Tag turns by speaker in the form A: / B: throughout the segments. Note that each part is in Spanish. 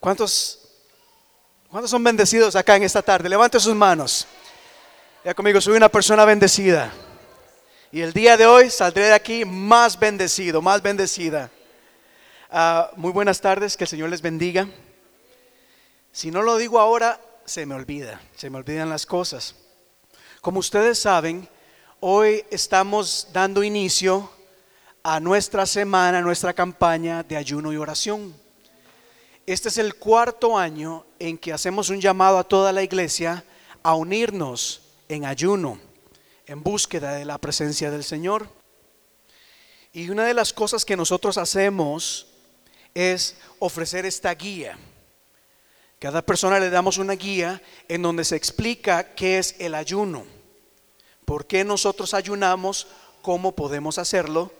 A: ¿Cuántos, ¿Cuántos son bendecidos acá en esta tarde? Levante sus manos. Ya conmigo, soy una persona bendecida. Y el día de hoy saldré de aquí más bendecido, más bendecida. Ah, muy buenas tardes, que el Señor les bendiga. Si no lo digo ahora, se me olvida, se me olvidan las cosas. Como ustedes saben, hoy estamos dando inicio a nuestra semana, a nuestra campaña de ayuno y oración. Este es el cuarto año en que hacemos un llamado a toda la iglesia a unirnos en ayuno, en búsqueda de la presencia del Señor. Y una de las cosas que nosotros hacemos es ofrecer esta guía. Cada persona le damos una guía en donde se explica qué es el ayuno, por qué nosotros ayunamos, cómo podemos hacerlo.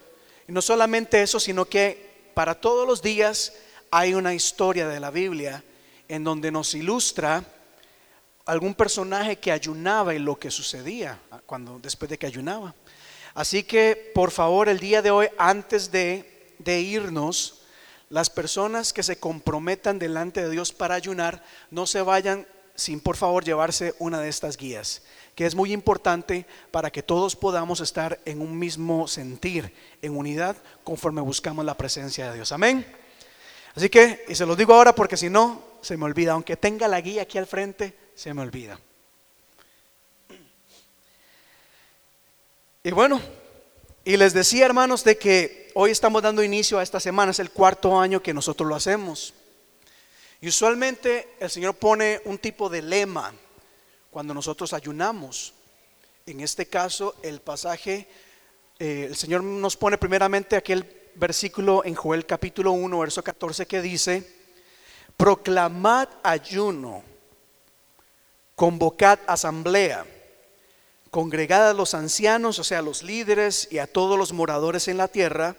A: Y no solamente eso, sino que para todos los días hay una historia de la Biblia en donde nos ilustra algún personaje que ayunaba y lo que sucedía cuando después de que ayunaba. Así que por favor el día de hoy antes de, de irnos las personas que se comprometan delante de Dios para ayunar no se vayan sin por favor llevarse una de estas guías, que es muy importante para que todos podamos estar en un mismo sentir, en unidad, conforme buscamos la presencia de Dios. Amén. Así que, y se los digo ahora porque si no, se me olvida. Aunque tenga la guía aquí al frente, se me olvida. Y bueno, y les decía hermanos de que hoy estamos dando inicio a esta semana, es el cuarto año que nosotros lo hacemos. Y usualmente el Señor pone un tipo de lema cuando nosotros ayunamos. En este caso, el pasaje, eh, el Señor nos pone primeramente aquel versículo en Joel capítulo 1, verso 14 que dice, proclamad ayuno, convocad asamblea, congregad a los ancianos, o sea, a los líderes y a todos los moradores en la tierra,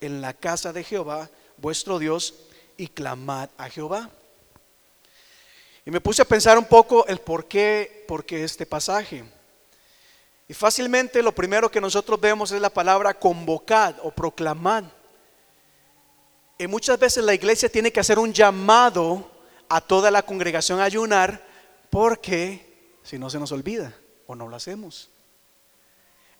A: en la casa de Jehová, vuestro Dios, y clamad a Jehová. Y me puse a pensar un poco el por qué, por qué este pasaje. Y fácilmente lo primero que nosotros vemos es la palabra convocad o proclamad. Y muchas veces la iglesia tiene que hacer un llamado a toda la congregación a ayunar porque si no se nos olvida o no lo hacemos.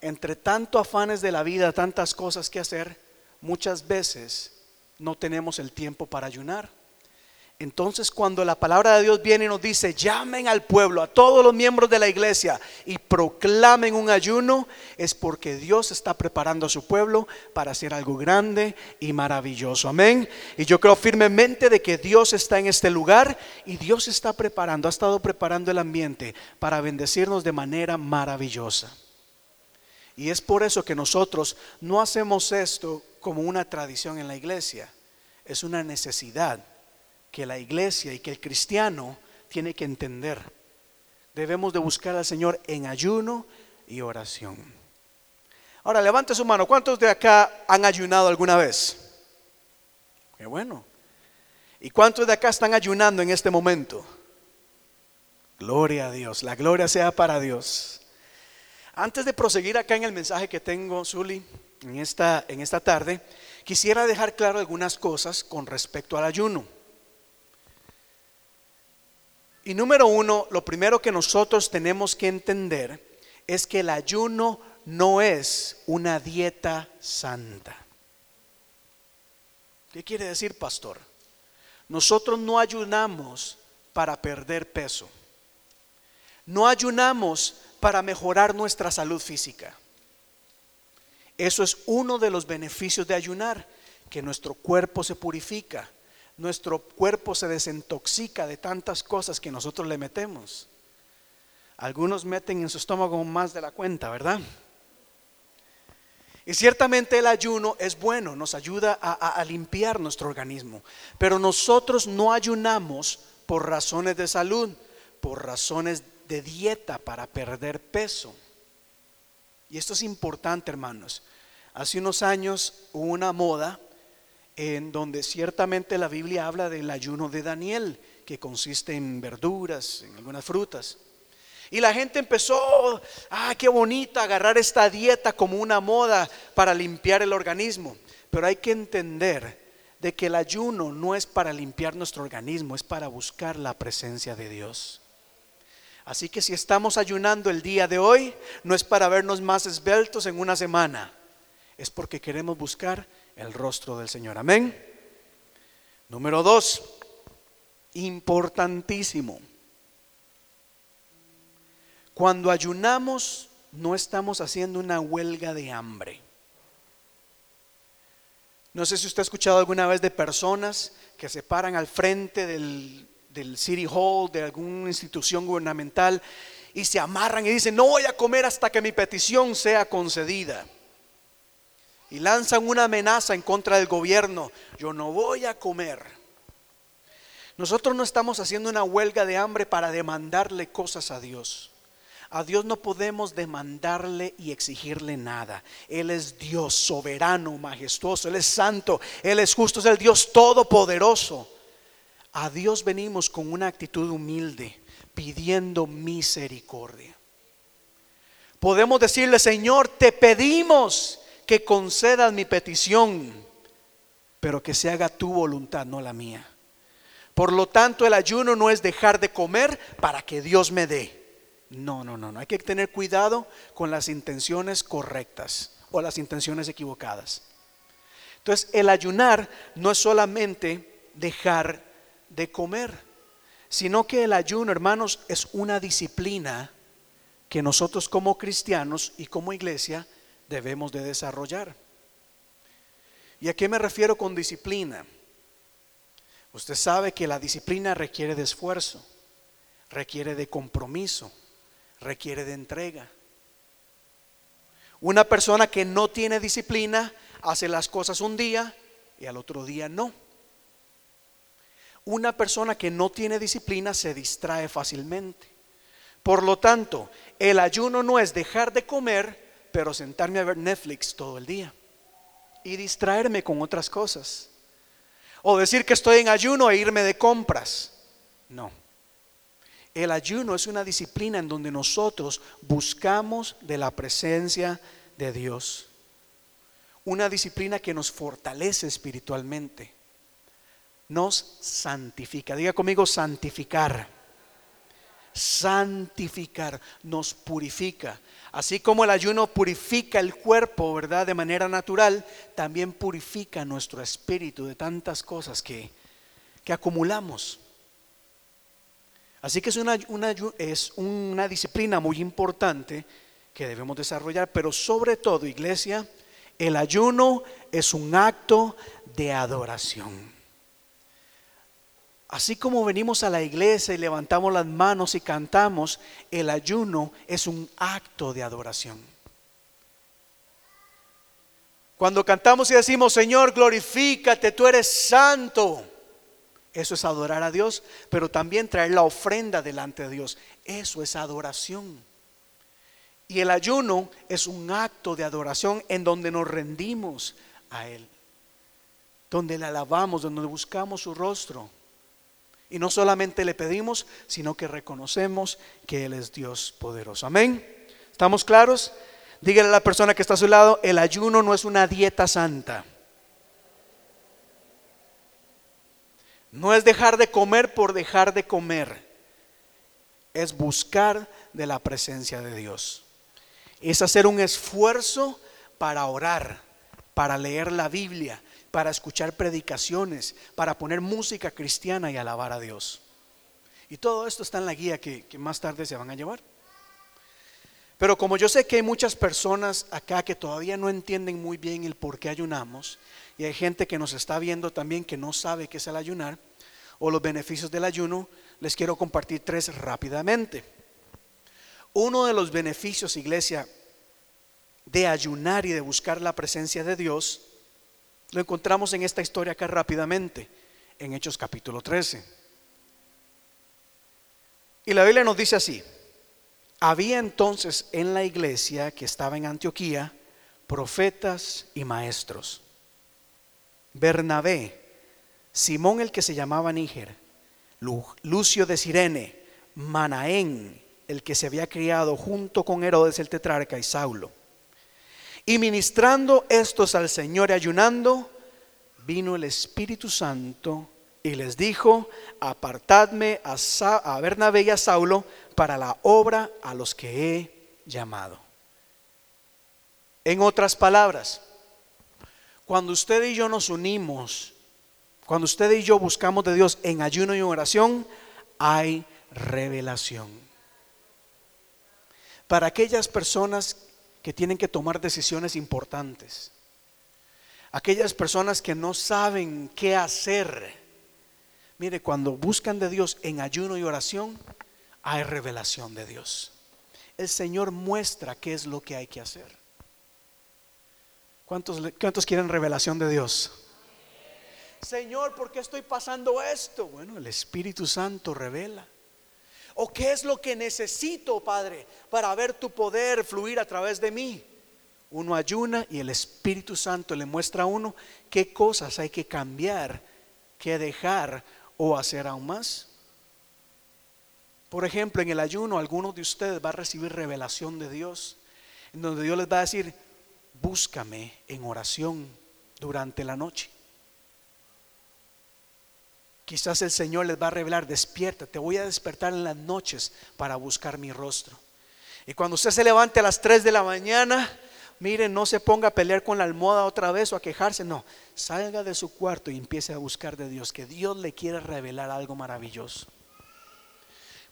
A: Entre tanto afanes de la vida, tantas cosas que hacer, muchas veces no tenemos el tiempo para ayunar. Entonces cuando la palabra de Dios viene y nos dice, llamen al pueblo, a todos los miembros de la iglesia y proclamen un ayuno, es porque Dios está preparando a su pueblo para hacer algo grande y maravilloso. Amén. Y yo creo firmemente de que Dios está en este lugar y Dios está preparando, ha estado preparando el ambiente para bendecirnos de manera maravillosa. Y es por eso que nosotros no hacemos esto como una tradición en la iglesia, es una necesidad que la iglesia y que el cristiano tiene que entender. Debemos de buscar al Señor en ayuno y oración. Ahora, levante su mano. ¿Cuántos de acá han ayunado alguna vez? Qué bueno. ¿Y cuántos de acá están ayunando en este momento? Gloria a Dios. La gloria sea para Dios. Antes de proseguir acá en el mensaje que tengo, Zuli, en esta, en esta tarde, quisiera dejar claro algunas cosas con respecto al ayuno. Y número uno, lo primero que nosotros tenemos que entender es que el ayuno no es una dieta santa. ¿Qué quiere decir, pastor? Nosotros no ayunamos para perder peso. No ayunamos para mejorar nuestra salud física. Eso es uno de los beneficios de ayunar, que nuestro cuerpo se purifica, nuestro cuerpo se desintoxica de tantas cosas que nosotros le metemos. Algunos meten en su estómago más de la cuenta, ¿verdad? Y ciertamente el ayuno es bueno, nos ayuda a, limpiar nuestro organismo, pero nosotros no ayunamos por razones de salud, por razones de dieta para perder peso. Y esto es importante, hermanos. Hace unos años hubo una moda en donde ciertamente la Biblia habla del ayuno de Daniel, que consiste en verduras, en algunas frutas. Y la gente empezó, ah, qué bonita, agarrar esta dieta como una moda para limpiar el organismo. Pero hay que entender de que el ayuno no es para limpiar nuestro organismo, es para buscar la presencia de Dios. Así que si estamos ayunando el día de hoy, no es para vernos más esbeltos en una semana, es porque queremos buscar el rostro del Señor. Amén. Número dos, importantísimo. Cuando ayunamos, no estamos haciendo una huelga de hambre. No sé si usted ha escuchado alguna vez de personas que se paran al frente del, City Hall, de alguna institución gubernamental, y se amarran y dicen, no voy a comer hasta que mi petición sea concedida. Y lanzan una amenaza en contra del gobierno, yo no voy a comer. Nosotros no estamos haciendo una huelga de hambre para demandarle cosas a Dios. A Dios no podemos demandarle y exigirle nada. Él es Dios soberano, majestuoso, Él es santo, Él es justo, es el Dios todopoderoso. A Dios venimos con una actitud humilde, pidiendo misericordia. Podemos decirle, Señor, te pedimos que concedas mi petición, pero que se haga tu voluntad, no la mía. Por lo tanto, el ayuno no es dejar de comer para que Dios me dé. No, no, no, no. Hay que tener cuidado con las intenciones correctas o las intenciones equivocadas. Entonces, el ayunar no es solamente dejar de comer, sino que el ayuno, hermanos, es una disciplina que nosotros como cristianos y como iglesia debemos de desarrollar. ¿Y a qué me refiero con disciplina? Usted sabe que la disciplina requiere de esfuerzo, requiere de compromiso requiere de entrega. Una persona que no tiene disciplina hace las cosas un día y al otro día no. Una persona que no tiene disciplina se distrae fácilmente. Por lo tanto, el ayuno no es dejar de comer, pero sentarme a ver Netflix todo el día y distraerme con otras cosas. O decir que estoy en ayuno e irme de compras. No. El ayuno es una disciplina en donde nosotros buscamos de la presencia de Dios. Una disciplina que nos fortalece espiritualmente. Nos santifica. Diga conmigo santificar. Santificar. Nos purifica. Así como el ayuno purifica el cuerpo, ¿verdad? De manera natural, también purifica nuestro espíritu de tantas cosas que, que acumulamos. Así que es una, es una disciplina muy importante que debemos desarrollar, pero sobre todo, iglesia, el ayuno es un acto de adoración. Así como venimos a la iglesia y levantamos las manos y cantamos, el ayuno es un acto de adoración. Cuando cantamos y decimos, Señor, glorifícate, tú eres santo. Eso es adorar a Dios, pero también traer la ofrenda delante de Dios. Eso es adoración. Y el ayuno es un acto de adoración en donde nos rendimos a Él, donde le alabamos, donde buscamos su rostro. Y no solamente le pedimos, sino que reconocemos que Él es Dios poderoso. Amén. ¿Estamos claros? Dígale a la persona que está a su lado, el ayuno no es una dieta santa. No es dejar de comer por dejar de comer. Es buscar de la presencia de Dios. Es hacer un esfuerzo para orar, para leer la Biblia, para escuchar predicaciones, para poner música cristiana y alabar a Dios. Y todo esto está en la guía que, más tarde se van a llevar. Pero como yo sé que hay muchas personas acá que todavía no entienden muy bien el por qué ayunamos, y hay gente que nos está viendo también que no sabe qué es el ayunar o los beneficios del ayuno, les quiero compartir tres rápidamente. Uno de los beneficios, iglesia, de ayunar y de buscar la presencia de Dios, lo encontramos en esta historia acá rápidamente, en Hechos capítulo 13. Y la Biblia nos dice así, había entonces en la iglesia que estaba en Antioquía profetas y maestros. Bernabé, Simón el que se llamaba Níger, Lucio de Sirene, Manaén, el que se había criado junto con Herodes el tetrarca y Saulo. Y ministrando estos al Señor ayunando, vino el Espíritu Santo y les dijo, apartadme a, Bernabé y a Saulo para la obra a los que he llamado. En otras palabras, cuando usted y yo nos unimos, cuando usted y yo buscamos de Dios en ayuno y oración, hay revelación. Para aquellas personas que tienen que tomar decisiones importantes, aquellas personas que no saben qué hacer, mire, cuando buscan de Dios en ayuno y oración, hay revelación de Dios. El Señor muestra qué es lo que hay que hacer. ¿Cuántos, quieren revelación de Dios? Señor, ¿por qué estoy pasando esto? Bueno, el Espíritu Santo revela. ¿O qué es lo que necesito, Padre, para ver tu poder fluir a través de mí? Uno ayuna y el Espíritu Santo le muestra a uno qué cosas hay que cambiar, qué dejar o hacer aún más. Por ejemplo, en el ayuno, algunos de ustedes va a recibir revelación de Dios, en donde Dios les va a decir, búscame en oración durante la noche. Quizás el Señor les va a revelar, despierta, te voy a despertar en las noches para buscar mi rostro. Y cuando usted se levante a las 3 de la mañana, mire, no se ponga a pelear con la almohada otra vez o a quejarse, no, salga de su cuarto y empiece a buscar de Dios, que Dios le quiere revelar algo maravilloso.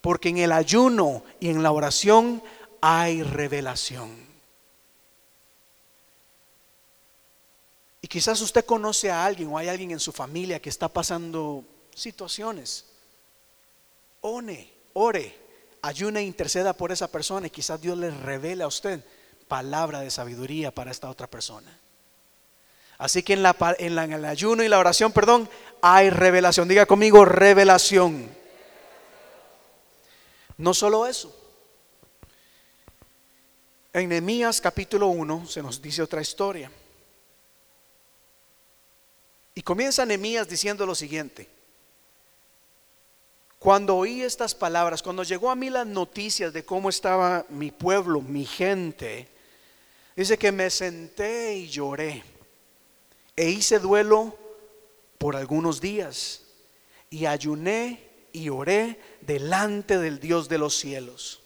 A: Porque en el ayuno y en la oración hay revelación. Y quizás usted conoce a alguien o hay alguien en su familia que está pasando situaciones. One, ore, ayune e interceda por esa persona y quizás Dios le revele a usted palabra de sabiduría para esta otra persona. Así que en, la, en, en el ayuno y la oración, perdón, hay revelación. Diga conmigo, revelación. No solo eso. En Nehemías capítulo 1 se nos dice otra historia. Y comienza Nehemías diciendo lo siguiente. Cuando oí estas palabras, cuando llegó a mí las noticias de cómo estaba mi pueblo, mi gente, dice que me senté y lloré e hice duelo por algunos días y ayuné y oré delante del Dios de los cielos.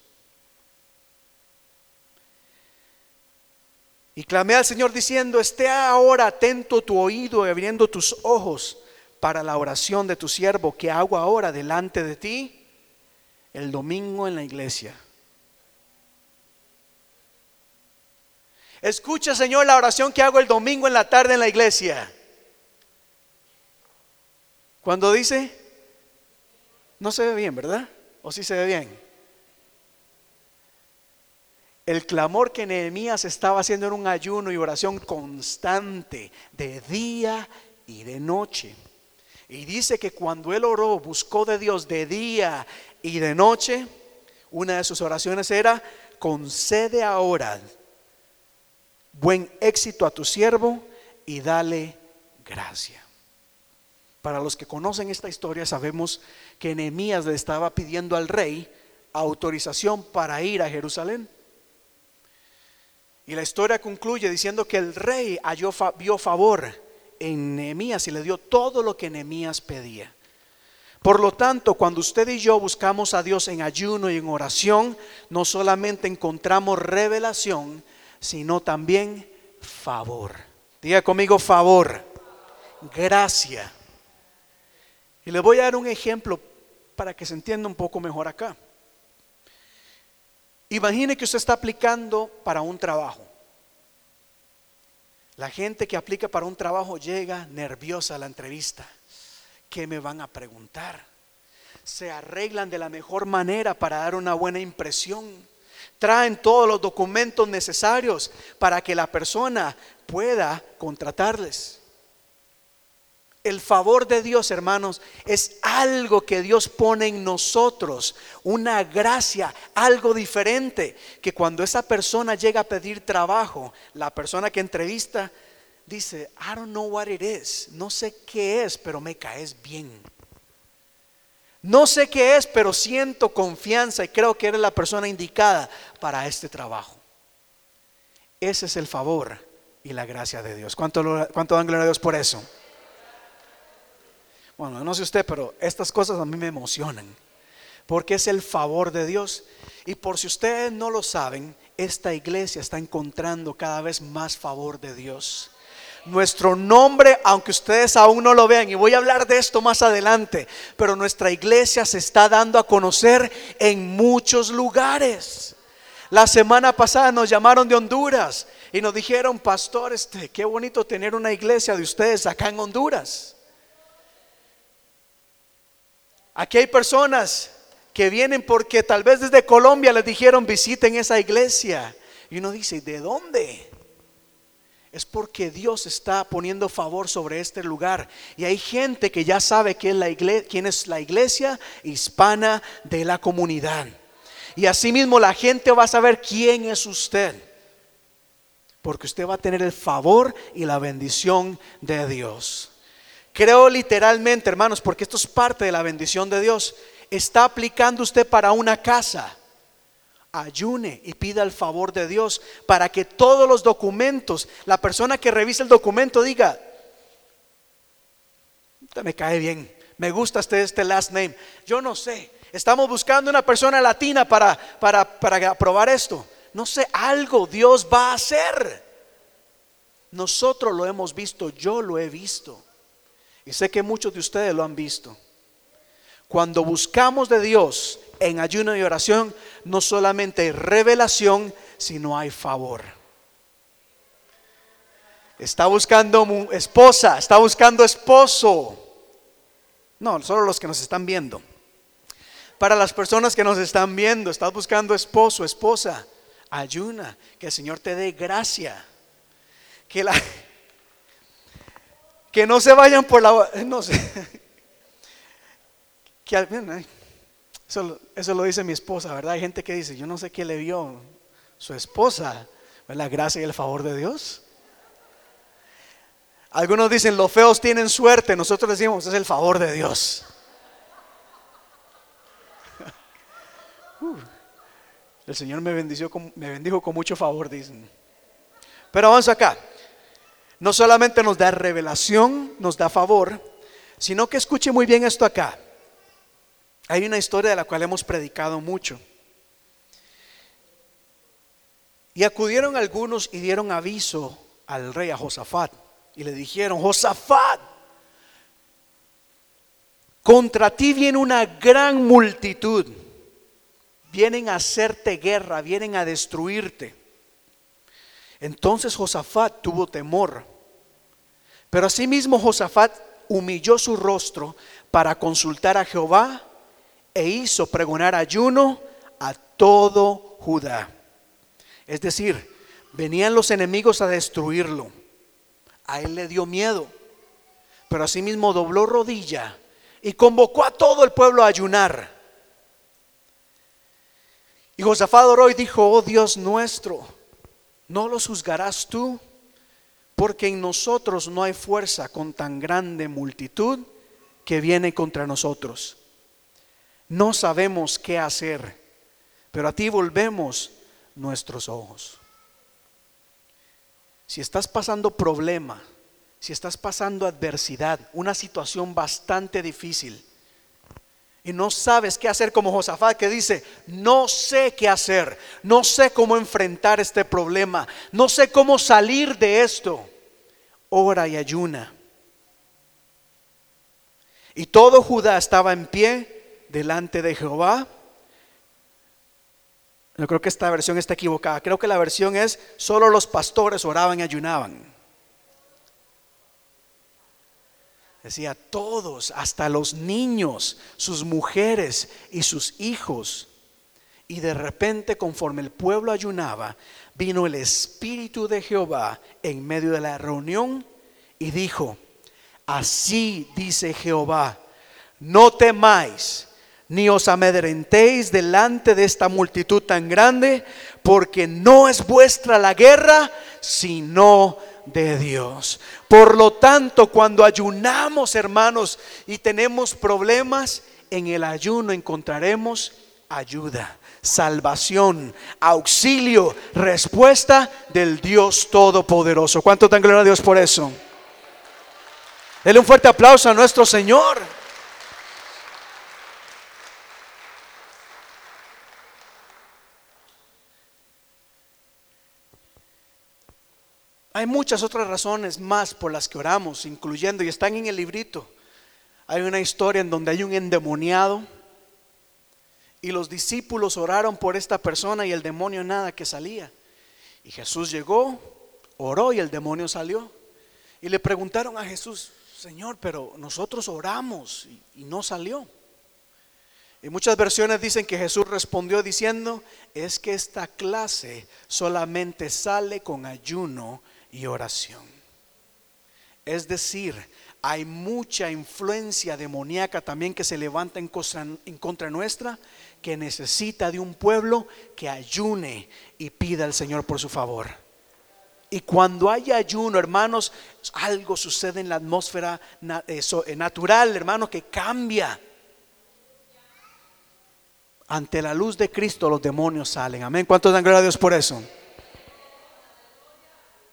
A: Y clamé al Señor diciendo, esté ahora atento tu oído y abriendo tus ojos para la oración de tu siervo que hago ahora delante de ti el domingo en la iglesia. Escucha, Señor, la oración que hago el domingo en la tarde en la iglesia. Cuando dice, no se ve bien, ¿verdad? ¿O sí se ve bien? El clamor que Nehemías estaba haciendo era un ayuno y oración constante, de día y de noche. Y dice que cuando él oró, buscó de Dios de día y de noche, una de sus oraciones era, concede ahora buen éxito a tu siervo y dale gracia. Para los que conocen esta historia, sabemos que Nehemías le estaba pidiendo al rey autorización para ir a Jerusalén. Y la historia concluye diciendo que el rey halló, vio favor en Nehemías y le dio todo lo que Nehemías pedía. Por lo tanto, cuando usted y yo buscamos a Dios en ayuno y en oración, no solamente encontramos revelación, sino también favor. Diga conmigo favor, gracia. Y le voy a dar un ejemplo para que se entienda un poco mejor acá. Imagine que usted está aplicando para un trabajo. La gente que aplica para un trabajo llega nerviosa a la entrevista. ¿Qué me van a preguntar? Se arreglan de la mejor manera para dar una buena impresión. Traen todos los documentos necesarios para que la persona pueda contratarles. El favor de Dios, hermanos, es algo que Dios pone en nosotros, una gracia, algo diferente, que cuando esa persona llega a pedir trabajo, la persona que entrevista dice, I don't know what it is, no sé qué es, pero me caes bien. No sé qué es, pero siento confianza y creo que eres la persona indicada para este trabajo. Ese es el favor y la gracia de Dios. ¿Cuánto, cuánto dan gloria a Dios por eso? Bueno, no sé usted, pero estas cosas a mí me emocionan. Porque es el favor de Dios. Y por si ustedes no lo saben, esta iglesia está encontrando cada vez más favor de Dios. Nuestro nombre, aunque ustedes aún no lo vean, y voy a hablar de esto más adelante, pero nuestra iglesia se está dando a conocer en muchos lugares. La semana pasada nos llamaron de Honduras y nos dijeron, pastor, este, qué bonito tener una iglesia de ustedes acá en Honduras. Aquí hay personas que vienen porque tal vez desde Colombia les dijeron visiten esa iglesia. Y uno dice, ¿de dónde? Es porque Dios está poniendo favor sobre este lugar. Y hay gente que ya sabe quién es la iglesia, quién es la iglesia hispana de la comunidad. Y asimismo la gente va a saber quién es usted. Porque usted va a tener el favor y la bendición de Dios. Creo literalmente, hermanos, porque esto es parte de la bendición de Dios. Está aplicando usted para una casa. Ayune y pida el favor de Dios para que todos los documentos, la persona que revise el documento diga, me cae bien, me gusta este, este last name. Yo no sé, estamos buscando una persona latina para, para, para aprobar esto no sé, algo Dios va a hacer. Nosotros lo hemos visto, yo lo he visto. Y sé que muchos de ustedes lo han visto. Cuando buscamos de Dios en ayuno y oración, no solamente hay revelación, sino hay favor. Está buscando esposa, está buscando esposo. No, solo los que nos están viendo. Para las personas que nos están viendo, estás buscando esposo, esposa ayuna, que el Señor te dé gracia. Que, la, que no se vayan por la... No sé. Que, eso, eso lo dice mi esposa, ¿verdad? Hay gente que dice, yo no sé qué le vio su esposa, la gracia y el favor de Dios. Algunos dicen, los feos tienen suerte, nosotros decimos, es el favor de Dios. Uh. El Señor me, bendició me bendijo con mucho favor, dicen. Pero vamos acá. No solamente nos da revelación, nos da favor, sino que escuche muy bien esto acá. Hay una historia de la cual hemos predicado mucho. Y acudieron algunos y dieron aviso al rey, a Josafat, y le dijeron, Josafat, contra ti viene una gran multitud vienen a hacerte guerra, vienen a destruirte. Entonces Josafat tuvo temor. Pero asimismo Josafat humilló su rostro para consultar a Jehová e hizo pregonar ayuno a todo Judá. Es decir, venían los enemigos a destruirlo. A él le dio miedo. Pero asimismo dobló rodilla y convocó a todo el pueblo a ayunar. Y Josafat oró y dijo, oh Dios nuestro, ¿no los juzgarás tú? Porque en nosotros no hay fuerza con tan grande multitud que viene contra nosotros. No sabemos qué hacer, pero a ti volvemos nuestros ojos. Si estás pasando problema, si estás pasando adversidad, una situación bastante difícil, y no sabes qué hacer como Josafat que dice, no sé qué hacer, no sé cómo enfrentar este problema, no sé cómo salir de esto. Ora y ayuna. Y todo Judá estaba en pie delante de Jehová. Yo creo que esta versión está equivocada. Creo que la versión es, solo los pastores oraban y ayunaban. Decía, todos, hasta los niños, sus mujeres y sus hijos. Y de repente, conforme el pueblo ayunaba, vino el Espíritu de Jehová en medio de la reunión y dijo, así dice Jehová, no temáis ni os amedrentéis delante de esta multitud tan grande, porque no es vuestra la guerra, sino de Dios. Por lo tanto, cuando ayunamos, hermanos, y tenemos problemas, en el ayuno encontraremos ayuda, salvación, auxilio, respuesta del Dios Todopoderoso. ¿Cuánto tan gloria a Dios por eso? Dele un fuerte aplauso a nuestro Señor. Hay muchas otras razones más por las que oramos, incluyendo, y están en el librito, hay una historia en donde hay un endemoniado y los discípulos oraron por esta persona y el demonio nada que salía. Y Jesús llegó, oró y el demonio salió. Y le preguntaron a Jesús, Señor, pero nosotros oramos y, no salió. Y muchas versiones dicen que Jesús respondió diciendo, es que esta clase solamente sale con ayuno y oración. Es decir, hay mucha influencia demoníaca también que se levanta en contra, nuestra, que necesita de un pueblo que ayune y pida al Señor por su favor. Y cuando hay ayuno, hermanos, algo sucede en la atmósfera eh, natural, hermanos, que cambia. Ante la luz de Cristo los demonios salen. Amén. ¿Cuántos dan gracias a Dios por eso?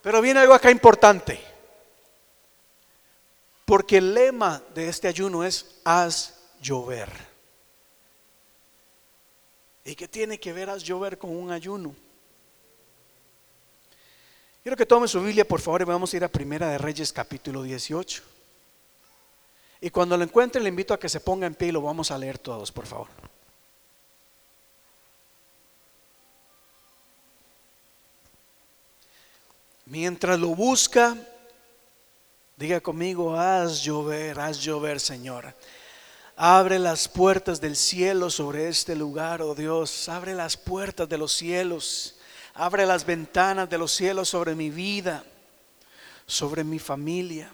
A: Pero viene algo acá importante. Porque el lema de este ayuno es haz llover. ¿Y qué tiene que ver haz llover con un ayuno? Quiero que tome su Biblia, por favor, y vamos a ir a Primera de Reyes, capítulo 18. Y cuando lo encuentre, le invito a que se ponga en pie y lo vamos a leer todos, por favor. Mientras lo busca, Diga conmigo, haz llover, haz llover, Señor. Abre las puertas del cielo sobre este lugar, oh Dios. Abre las puertas de los cielos. Abre las ventanas de los cielos sobre mi vida, sobre mi familia.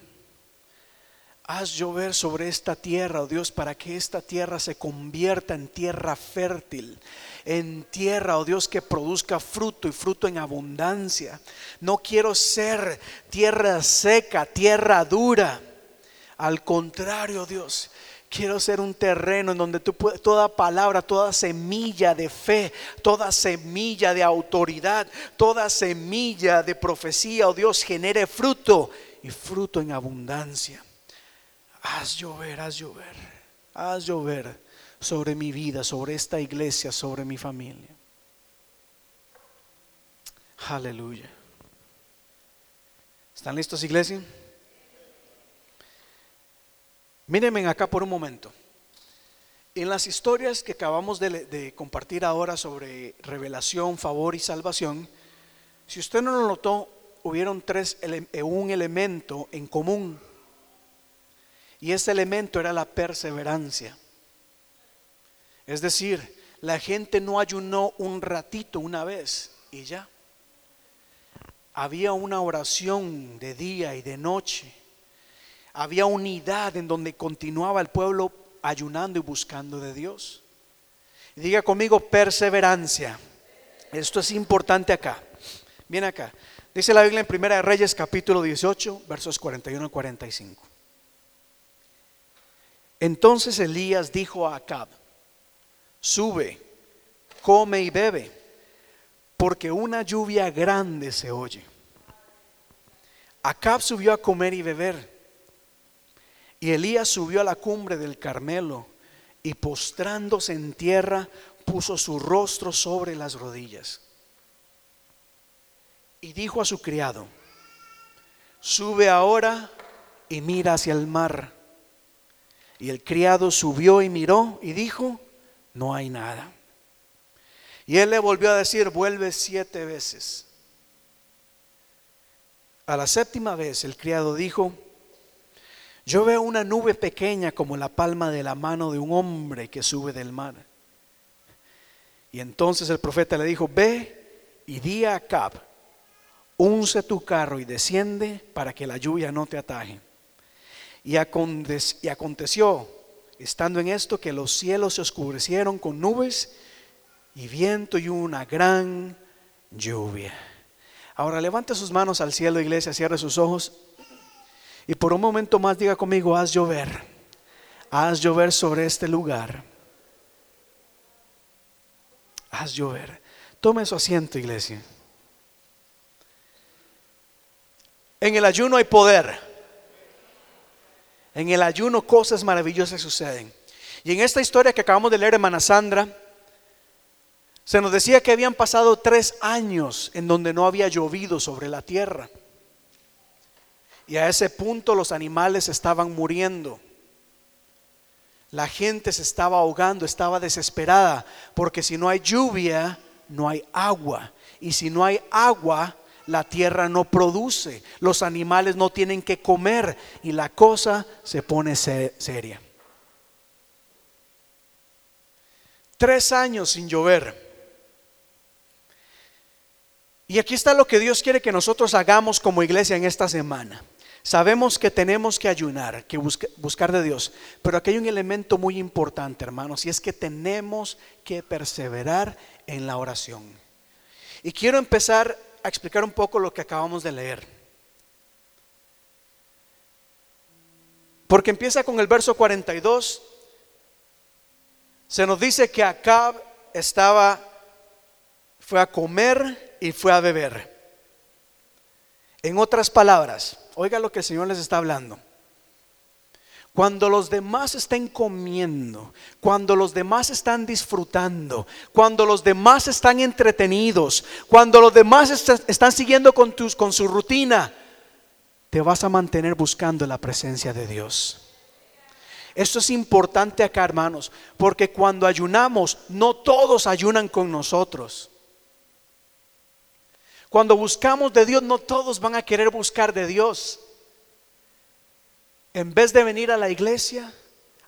A: Haz llover sobre esta tierra, oh Dios, para que esta tierra se convierta en tierra fértil, en tierra, oh Dios, que produzca fruto y fruto en abundancia. No quiero ser tierra seca, tierra dura. Al contrario, Dios, quiero ser un terreno en donde tú toda palabra, toda semilla de fe, toda semilla de autoridad, toda semilla de profecía, oh Dios, genere fruto y fruto en abundancia haz llover, haz llover, haz llover sobre mi vida, sobre esta iglesia, sobre mi familia. Aleluya. ¿Están listos, iglesia? Mírenme acá por un momento. En las historias que acabamos de, de, compartir ahora sobre revelación, favor y salvación, si usted no lo notó, hubieron tres, un elemento en común y ese elemento era la perseverancia. Es decir, la gente no ayunó un ratito una vez y ya. Había una oración de día y de noche. Había unidad en donde continuaba el pueblo ayunando y buscando de Dios. Diga conmigo perseverancia. Esto es importante acá. Viene acá. Dice la Biblia en Primera de Reyes capítulo 18, versos 41 y 45. Entonces Elías dijo a Acab, sube, come y bebe, porque una lluvia grande se oye. Acab subió a comer y beber, y Elías subió a la cumbre del Carmelo, y postrándose en tierra, puso su rostro sobre las rodillas. Y dijo a su criado, sube ahora y mira hacia el mar. Y el criado subió y miró y dijo, no hay nada. Y él le volvió a decir, vuelve siete veces. A la séptima vez el criado dijo, yo veo una nube pequeña como la palma de la mano de un hombre que sube del mar. Y entonces el profeta le dijo, ve y di a Acab, unce tu carro y desciende para que la lluvia no te ataje. Y, aconteció, estando en esto, que los cielos se oscurecieron con nubes y viento y una gran lluvia. Ahora levante sus manos al cielo, iglesia, cierre sus ojos y por un momento más diga conmigo, haz llover, haz llover sobre este lugar. Haz llover. Tome su asiento, iglesia. En el ayuno hay poder. En el ayuno cosas maravillosas suceden. Y en esta historia que acabamos de leer, hermana Sandra, se nos decía que habían pasado tres años en donde no había llovido sobre la tierra. Y a ese punto los animales estaban muriendo. La gente se estaba ahogando, estaba desesperada, porque si no hay lluvia, no hay agua. Y si no hay agua, la tierra no produce, los animales no tienen que comer y la cosa se pone seria. Tres años sin llover. Y aquí está lo que Dios quiere que nosotros hagamos como iglesia en esta semana. Sabemos que tenemos que ayunar, que buscar de Dios, pero aquí hay un elemento muy importante, hermanos, y es que tenemos que perseverar en la oración. Y quiero empezar a explicar un poco lo que acabamos de leer. Porque empieza con el verso 42. Se nos dice que Acab estaba, fue a comer y fue a beber. En otras palabras, Oiga lo que el Señor les está hablando. Cuando los demás estén comiendo, cuando los demás están disfrutando, cuando los demás están entretenidos, cuando los demás están siguiendo con, tus, con su rutina, te vas a mantener buscando la presencia de Dios. Esto es importante acá, hermanos, porque cuando ayunamos, no todos ayunan con nosotros. Cuando buscamos de Dios, no todos van a querer buscar de Dios. En vez de venir a la iglesia,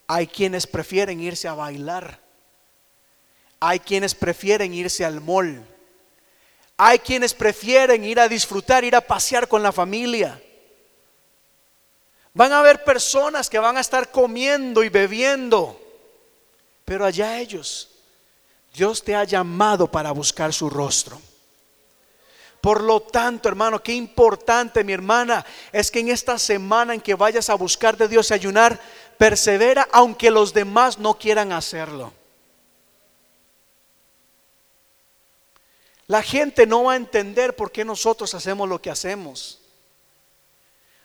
A: hay quienes prefieren irse a bailar. Hay quienes prefieren irse al mall. Hay quienes prefieren ir a disfrutar, ir a pasear con la familia. Van a haber personas que van a estar comiendo y bebiendo, pero allá ellos. Dios te ha llamado para buscar su rostro. Por lo tanto, hermano, qué importante, mi hermana, es que en esta semana en que vayas a buscar de Dios y ayunar, persevera aunque los demás no quieran hacerlo. La gente no va a entender por qué nosotros hacemos lo que hacemos.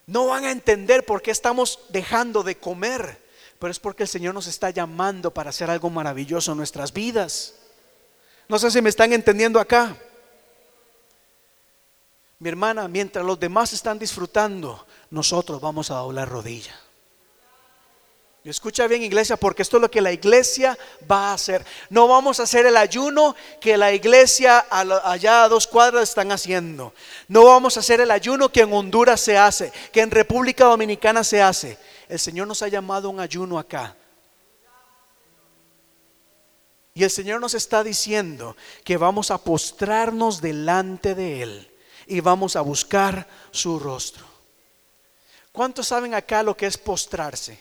A: No van a entender por qué estamos dejando de comer, pero es porque el Señor nos está llamando para hacer algo maravilloso en nuestras vidas. No sé si me están entendiendo acá. Mi hermana, mientras los demás están disfrutando, nosotros vamos a doblar rodilla. Y escucha bien iglesia, porque esto es lo que la iglesia va a hacer. No vamos a hacer el ayuno que la iglesia allá a dos cuadras están haciendo. No vamos a hacer el ayuno que en Honduras se hace, que en República Dominicana se hace. El Señor nos ha llamado un ayuno acá. Y el Señor nos está diciendo que vamos a postrarnos delante de Él y vamos a buscar su rostro. ¿Cuántos saben acá lo que es postrarse?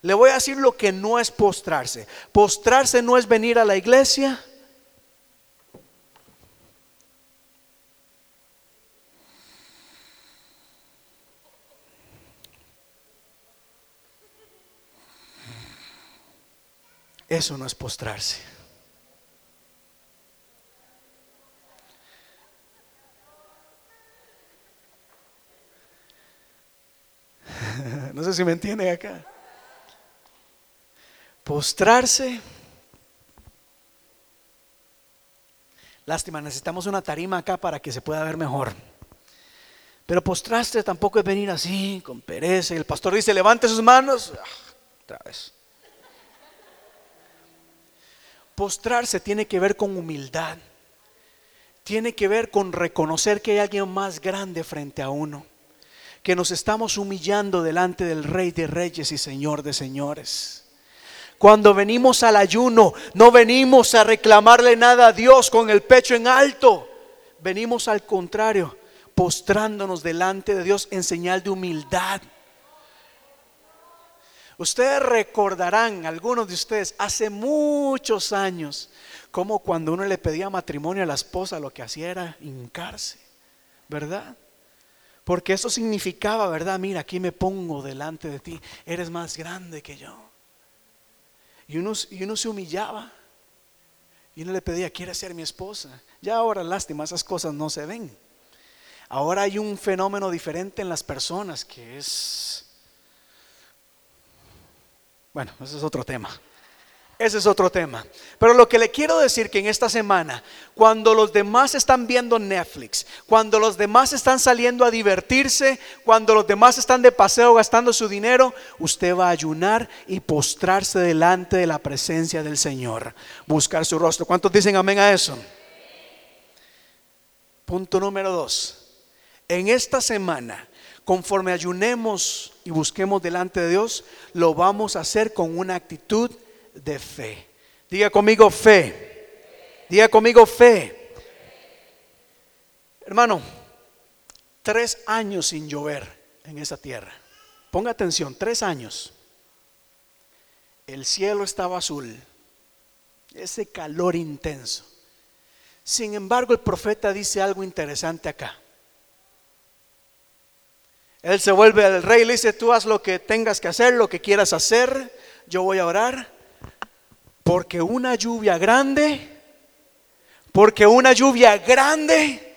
A: Le voy a decir lo que no es postrarse. Postrarse no es venir a la iglesia. Eso no es postrarse. No sé si me entienden acá. Postrarse. Lástima, necesitamos una tarima acá para que se pueda ver mejor. Pero postrarse tampoco es venir así, con pereza. Y el pastor dice, levante sus manos. Ah, otra vez. Postrarse tiene que ver con humildad. Tiene que ver con reconocer que hay alguien más grande frente a uno que nos estamos humillando delante del Rey de Reyes y Señor de Señores. Cuando venimos al ayuno, no venimos a reclamarle nada a Dios con el pecho en alto. Venimos al contrario, postrándonos delante de Dios en señal de humildad. Ustedes recordarán, algunos de ustedes, hace muchos años, como cuando uno le pedía matrimonio a la esposa, lo que hacía era hincarse, ¿verdad? Porque eso significaba, ¿verdad? Mira, aquí me pongo delante de ti. Eres más grande que yo. Y uno, y uno se humillaba. Y uno le pedía, ¿quieres ser mi esposa? Ya ahora, lástima, esas cosas no se ven. Ahora hay un fenómeno diferente en las personas que es... Bueno, ese es otro tema. Ese es otro tema. Pero lo que le quiero decir que en esta semana, cuando los demás están viendo Netflix, cuando los demás están saliendo a divertirse, cuando los demás están de paseo gastando su dinero, usted va a ayunar y postrarse delante de la presencia del Señor, buscar su rostro. ¿Cuántos dicen amén a eso? Punto número dos. En esta semana, conforme ayunemos y busquemos delante de Dios, lo vamos a hacer con una actitud de fe. Diga conmigo fe. Diga conmigo fe. Hermano, tres años sin llover en esa tierra. Ponga atención, tres años. El cielo estaba azul. Ese calor intenso. Sin embargo, el profeta dice algo interesante acá. Él se vuelve al rey y le dice, tú haz lo que tengas que hacer, lo que quieras hacer, yo voy a orar. Porque una lluvia grande, porque una lluvia grande.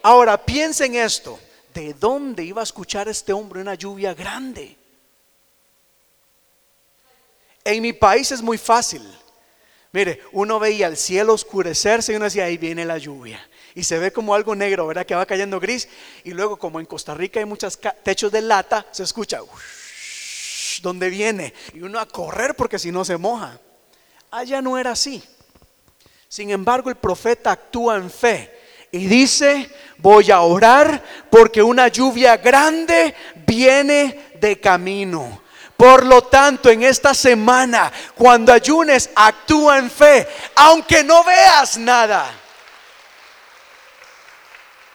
A: Ahora piensen esto, ¿de dónde iba a escuchar este hombre una lluvia grande? En mi país es muy fácil. Mire, uno veía el cielo oscurecerse y uno decía, ahí viene la lluvia. Y se ve como algo negro, ¿verdad? Que va cayendo gris. Y luego, como en Costa Rica hay muchos techos de lata, se escucha, ¿dónde viene? Y uno a correr porque si no se moja. Allá no era así. Sin embargo, el profeta actúa en fe y dice, voy a orar porque una lluvia grande viene de camino. Por lo tanto, en esta semana, cuando ayunes, actúa en fe, aunque no veas nada.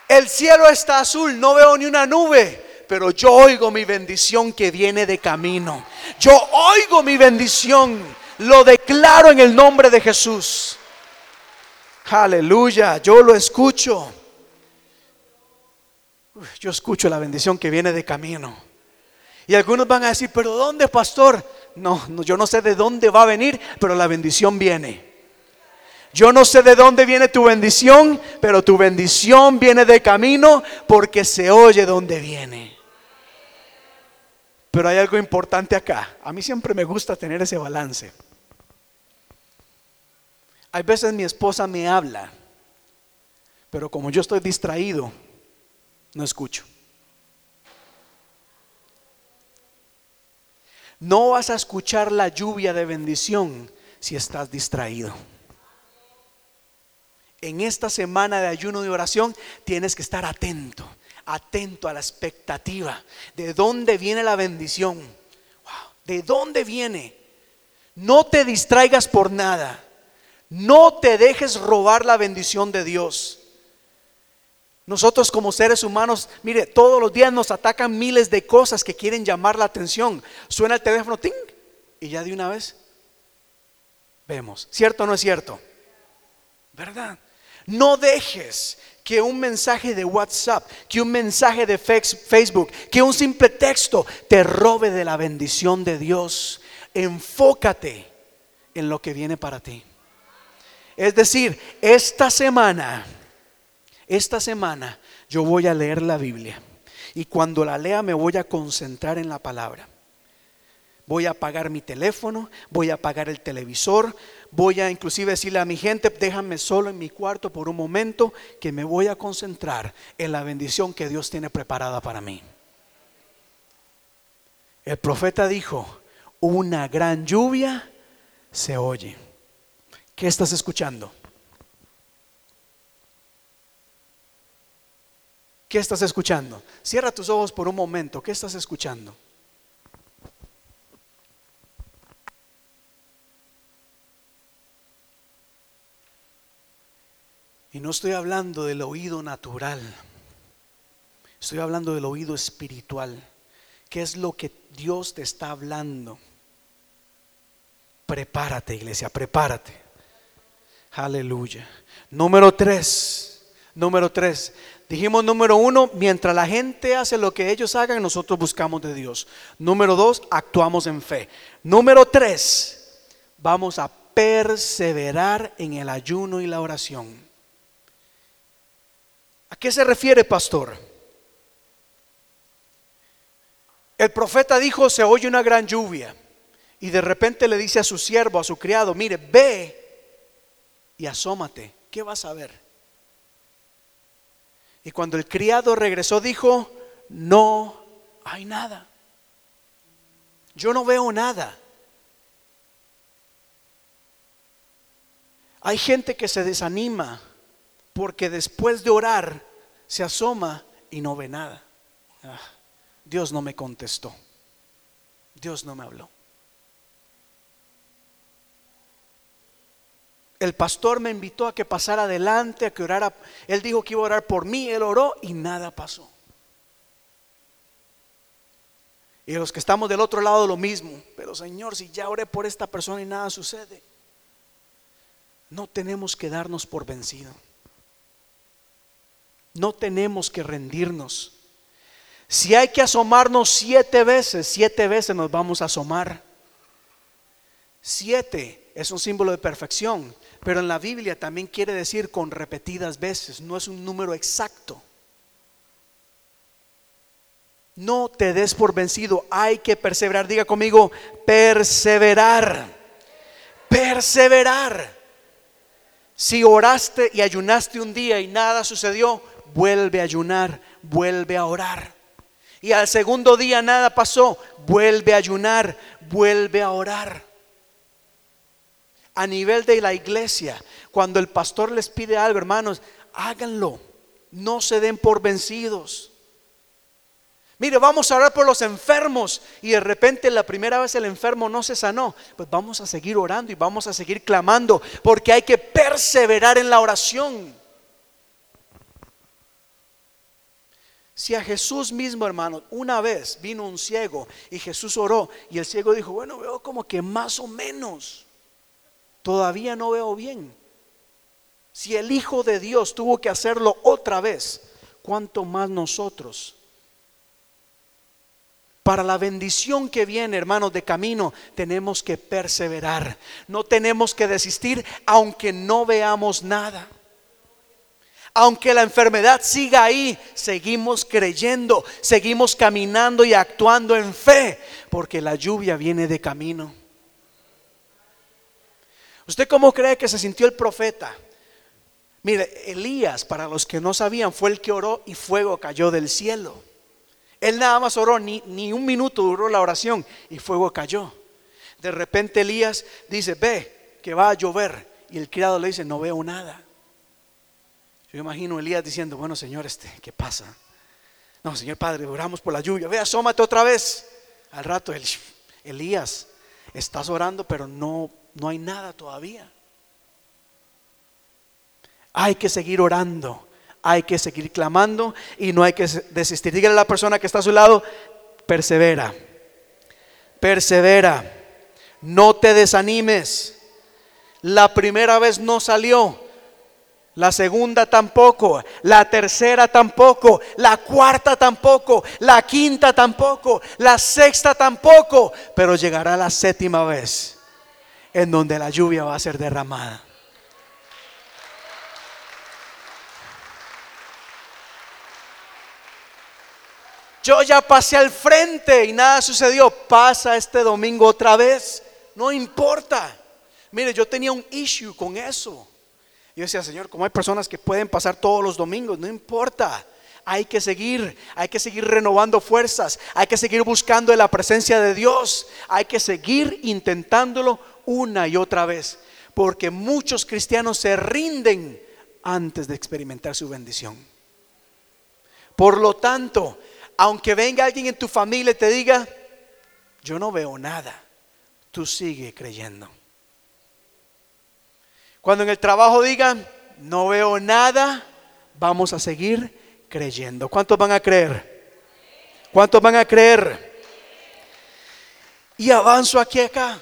A: El cielo está azul, no veo ni una nube, pero yo oigo mi bendición que viene de camino. Yo oigo mi bendición lo declaro en el nombre de Jesús. Aleluya, yo lo escucho. Yo escucho la bendición que viene de camino. Y algunos van a decir, pero ¿dónde, pastor? No, yo no sé de dónde va a venir, pero la bendición viene. Yo no sé de dónde viene tu bendición, pero tu bendición viene de camino porque se oye dónde viene. Pero hay algo importante acá. A mí siempre me gusta tener ese balance. Hay veces mi esposa me habla, pero como yo estoy distraído, no escucho. No vas a escuchar la lluvia de bendición si estás distraído. En esta semana de ayuno y oración tienes que estar atento, atento a la expectativa. ¿De dónde viene la bendición? ¿De dónde viene? No te distraigas por nada. No te dejes robar la bendición de Dios. Nosotros como seres humanos, mire, todos los días nos atacan miles de cosas que quieren llamar la atención. Suena el teléfono, ting, y ya de una vez vemos. ¿Cierto o no es cierto? ¿Verdad? No dejes que un mensaje de WhatsApp, que un mensaje de Facebook, que un simple texto te robe de la bendición de Dios. Enfócate en lo que viene para ti. Es decir, esta semana, esta semana yo voy a leer la Biblia y cuando la lea me voy a concentrar en la palabra. Voy a apagar mi teléfono, voy a apagar el televisor, voy a inclusive decirle a mi gente, déjame solo en mi cuarto por un momento que me voy a concentrar en la bendición que Dios tiene preparada para mí. El profeta dijo, una gran lluvia se oye. ¿Qué estás escuchando? ¿Qué estás escuchando? Cierra tus ojos por un momento. ¿Qué estás escuchando? Y no estoy hablando del oído natural. Estoy hablando del oído espiritual. ¿Qué es lo que Dios te está hablando? Prepárate, iglesia, prepárate. Aleluya. Número tres. Número tres. Dijimos número uno, mientras la gente hace lo que ellos hagan, nosotros buscamos de Dios. Número dos, actuamos en fe. Número tres, vamos a perseverar en el ayuno y la oración. ¿A qué se refiere, pastor? El profeta dijo, se oye una gran lluvia. Y de repente le dice a su siervo, a su criado, mire, ve y asómate, ¿qué vas a ver? Y cuando el criado regresó dijo, no hay nada. Yo no veo nada. Hay gente que se desanima porque después de orar se asoma y no ve nada. Ah, Dios no me contestó. Dios no me habló. El pastor me invitó a que pasara adelante, a que orara. Él dijo que iba a orar por mí, él oró y nada pasó. Y los que estamos del otro lado lo mismo. Pero Señor, si ya oré por esta persona y nada sucede, no tenemos que darnos por vencido. No tenemos que rendirnos. Si hay que asomarnos siete veces, siete veces nos vamos a asomar. Siete es un símbolo de perfección, pero en la Biblia también quiere decir con repetidas veces, no es un número exacto. No te des por vencido, hay que perseverar. Diga conmigo, perseverar. Perseverar. Si oraste y ayunaste un día y nada sucedió, vuelve a ayunar, vuelve a orar. Y al segundo día nada pasó, vuelve a ayunar, vuelve a orar. A nivel de la iglesia, cuando el pastor les pide algo, hermanos, háganlo. No se den por vencidos. Mire, vamos a orar por los enfermos y de repente la primera vez el enfermo no se sanó. Pues vamos a seguir orando y vamos a seguir clamando porque hay que perseverar en la oración. Si a Jesús mismo, hermano, una vez vino un ciego y Jesús oró y el ciego dijo, bueno, veo como que más o menos, todavía no veo bien. Si el Hijo de Dios tuvo que hacerlo otra vez, ¿cuánto más nosotros? Para la bendición que viene, hermanos, de camino, tenemos que perseverar. No tenemos que desistir aunque no veamos nada. Aunque la enfermedad siga ahí, seguimos creyendo, seguimos caminando y actuando en fe, porque la lluvia viene de camino. ¿Usted cómo cree que se sintió el profeta? Mire, Elías, para los que no sabían, fue el que oró y fuego cayó del cielo. Él nada más oró, ni, ni un minuto duró la oración y fuego cayó. De repente Elías dice, ve, que va a llover. Y el criado le dice, no veo nada. Yo imagino Elías diciendo, bueno Señor, este, ¿qué pasa? No, Señor Padre, oramos por la lluvia. Ve, asómate otra vez. Al rato, Elías, estás orando, pero no, no hay nada todavía. Hay que seguir orando hay que seguir clamando y no hay que desistir. Dígale a la persona que está a su lado, persevera, persevera, no te desanimes. La primera vez no salió, la segunda tampoco, la tercera tampoco, la cuarta tampoco, la quinta tampoco, la sexta tampoco, pero llegará la séptima vez en donde la lluvia va a ser derramada. Yo ya pasé al frente y nada sucedió. Pasa este domingo otra vez. No importa. Mire, yo tenía un issue con eso. Yo decía, Señor, como hay personas que pueden pasar todos los domingos, no importa. Hay que seguir, hay que seguir renovando fuerzas, hay que seguir buscando la presencia de Dios, hay que seguir intentándolo una y otra vez, porque muchos cristianos se rinden antes de experimentar su bendición. Por lo tanto, aunque venga alguien en tu familia y te diga, yo no veo nada, tú sigue creyendo. Cuando en el trabajo digan, no veo nada, vamos a seguir creyendo. ¿Cuántos van a creer? ¿Cuántos van a creer? Y avanzo aquí acá.